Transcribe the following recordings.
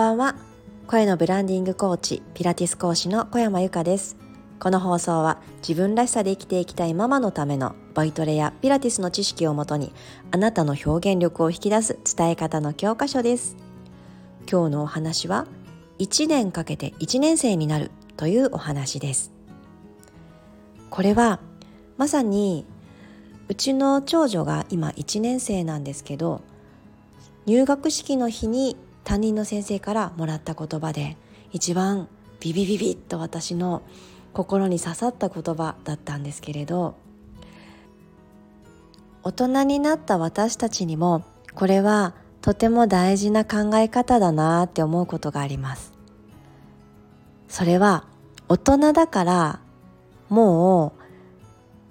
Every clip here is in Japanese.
ばんは。声のブランディングコーチピラティス講師の小山由佳です。この放送は自分らしさで生きていきたいママのためのボイトレやピラティスの知識をもとにあなたの表現力を引き出す伝え方の教科書です。今日のお話は1年かけて1年生になるというお話です。これはまさにうちの長女が今1年生なんですけど入学式の日に担任の先生からもらった言葉で一番ビビビビッと私の心に刺さった言葉だったんですけれど大人になった私たちにもこれはとても大事な考え方だなって思うことがあります。それは大人だからもう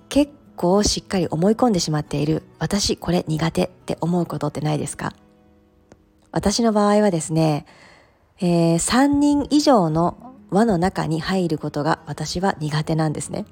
結構しっかり思い込んでしまっている。私これ苦手って思うことってないですか？私の場合はですね、えー、3人以上の輪の中に入ることが私は苦手なんですね。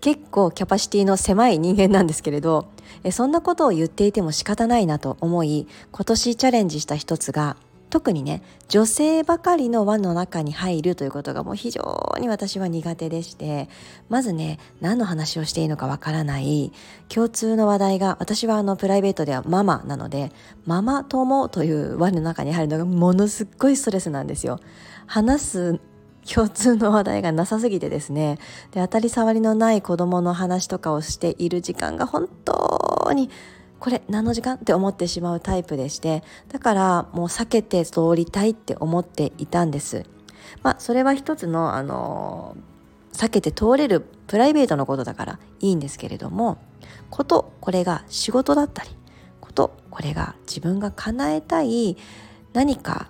結構キャパシティの狭い人間なんですけれどそんなことを言っていても仕方ないなと思い今年チャレンジした一つが特にね女性ばかりの輪の中に入るということがもう非常に私は苦手でしてまずね何の話をしていいのかわからない共通の話題が私はあのプライベートではママなのでママ友という輪の中に入るのがものすっごいストレスなんですよ。話す共通の話題がなさすぎてですねで当たり障りのない子供の話とかをしている時間が本当にこれ何の時間？って思ってしまうタイプでしてだからもう避けて通りたいって思っていたんです。まあそれは一つのあの避けて通れるプライベートのことだからいいんですけれどもことこれが仕事だったりことこれが自分が叶えたい何か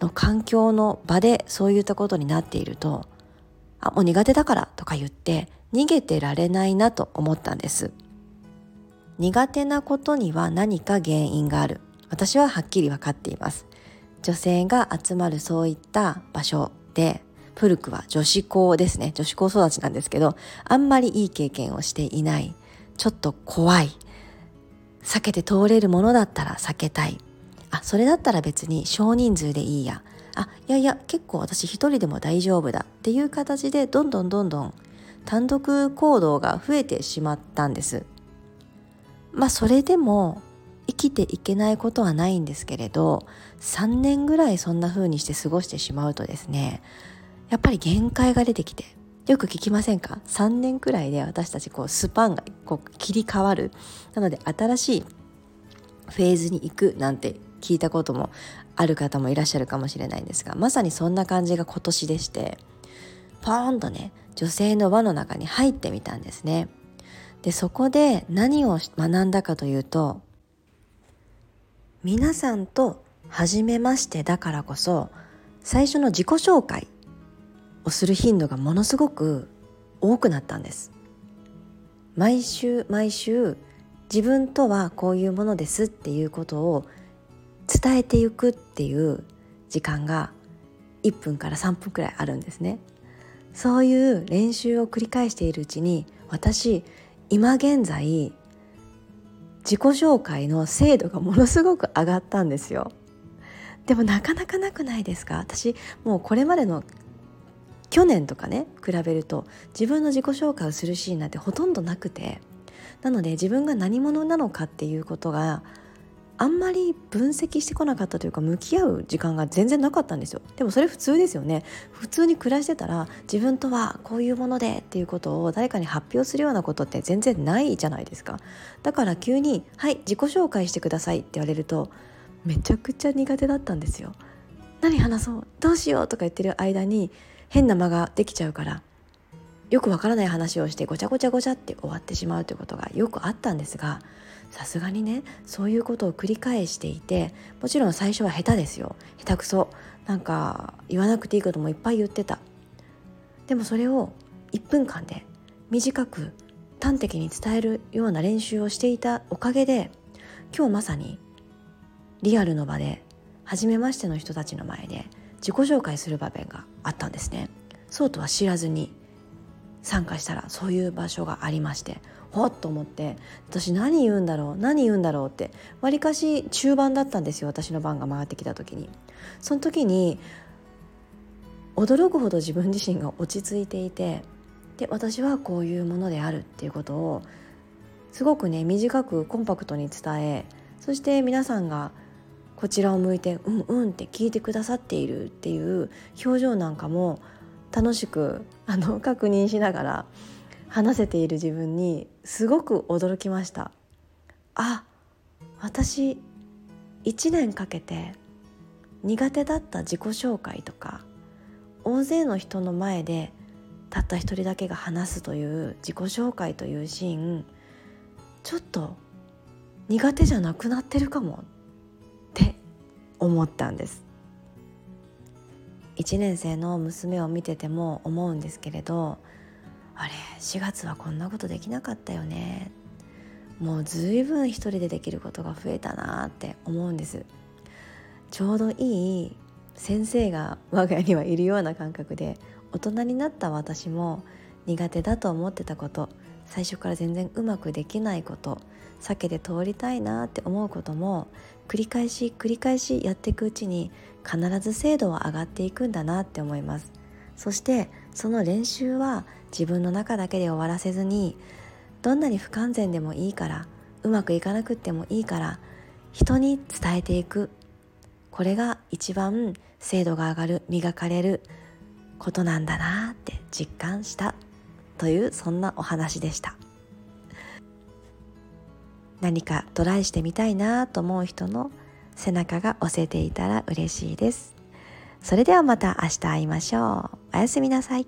の環境の場でそういったことになっているとあもう苦手だからとか言って逃げてられないなと思ったんです。苦手なことには何か原因がある。私ははっきり分かっています。女性が集まるそういった場所で古くは女子校ですね。女子校育ちなんですけどあんまりいい経験をしていない。ちょっと怖い。避けて通れるものだったら避けたい。あそれだったら別に少人数でいいや。あいやいや結構私一人でも大丈夫だ。っていう形でどんどんどんどん単独行動が増えてしまったんです。まあそれでも生きていけないことはないんですけれど3年ぐらいそんな風にして過ごしてしまうとですねやっぱり限界が出てきてよく聞きませんか？3年くらいで私たちこうスパンがこう切り替わるなので新しいフェーズに行くなんて聞いたこともある方もいらっしゃるかもしれないんですがまさにそんな感じが今年でしてポーンとね女性の輪の中に入ってみたんですね。でそこで何を学んだかというと皆さんと初めましてだからこそ最初の自己紹介をする頻度がものすごく多くなったんです。毎週毎週自分とはこういうものですっていうことを伝えていくっていう時間が1分から3分くらいあるんですね。そういう練習を繰り返しているうちに私今現在自己紹介の精度がものすごく上がったんですよ。でもなかなかなくないですか？私もうこれまでの去年とかね比べると自分の自己紹介をするシーンなんてほとんどなくて。なので自分が何者なのかっていうことがあんまり分析してこなかったというか向き合う時間が全然なかったんですよ。でもそれ普通ですよね。普通に暮らしてたら自分とはこういうものでっていうことを誰かに発表するようなことって全然ないじゃないですか。だから急に「はい自己紹介してください」って言われるとめちゃくちゃ苦手だったんですよ。何話そうどうしようとか言ってる間に変な間ができちゃうからよくわからない話をしてごちゃごちゃごちゃって終わってしまうということがよくあったんですがさすがにねそういうことを繰り返していてもちろん最初は下手ですよ。下手くそ。なんか言わなくていいこともいっぱい言ってた。でもそれを1分間で短く端的に伝えるような練習をしていたおかげで今日まさにリアルの場で初めましての人たちの前で自己紹介する場面があったんですね。そうとは知らずに参加したらそういう場所がありましてほっと思って私何言うんだろう何言うんだろうってわりかし中盤だったんですよ私の番が回ってきた時に。その時に驚くほど自分自身が落ち着いていてで私はこういうものであるっていうことをすごくね短くコンパクトに伝えそして皆さんがこちらを向いてうんうんって聞いてくださっているっていう表情なんかも楽しくあの確認しながら話せている自分にすごく驚きました。あ私1年かけて苦手だった自己紹介とか大勢の人の前でたった一人だけが話すという自己紹介というシーンちょっと苦手じゃなくなってるかもって思ったんです。1年生の娘を見てても思うんですけれどあれ4月はこんなことできなかったよね。もう随分一人でできることが増えたなって思うんです。ちょうどいい先生が我が家にはいるような感覚で大人になった私も苦手だと思ってたこと最初から全然うまくできないこと避けて通りたいなって思うことも繰り返し繰り返しやっていくうちに必ず精度は上がっていくんだなって思います。そしてその練習は自分の中だけで終わらせずにどんなに不完全でもいいからうまくいかなくってもいいから人に伝えていく。これが一番精度が上がる磨かれることなんだなって実感した。というそんなお話でした。何かトライしてみたいなと思う人の背中が押せていたら嬉しいです。それではまた明日会いましょう。おやすみなさい。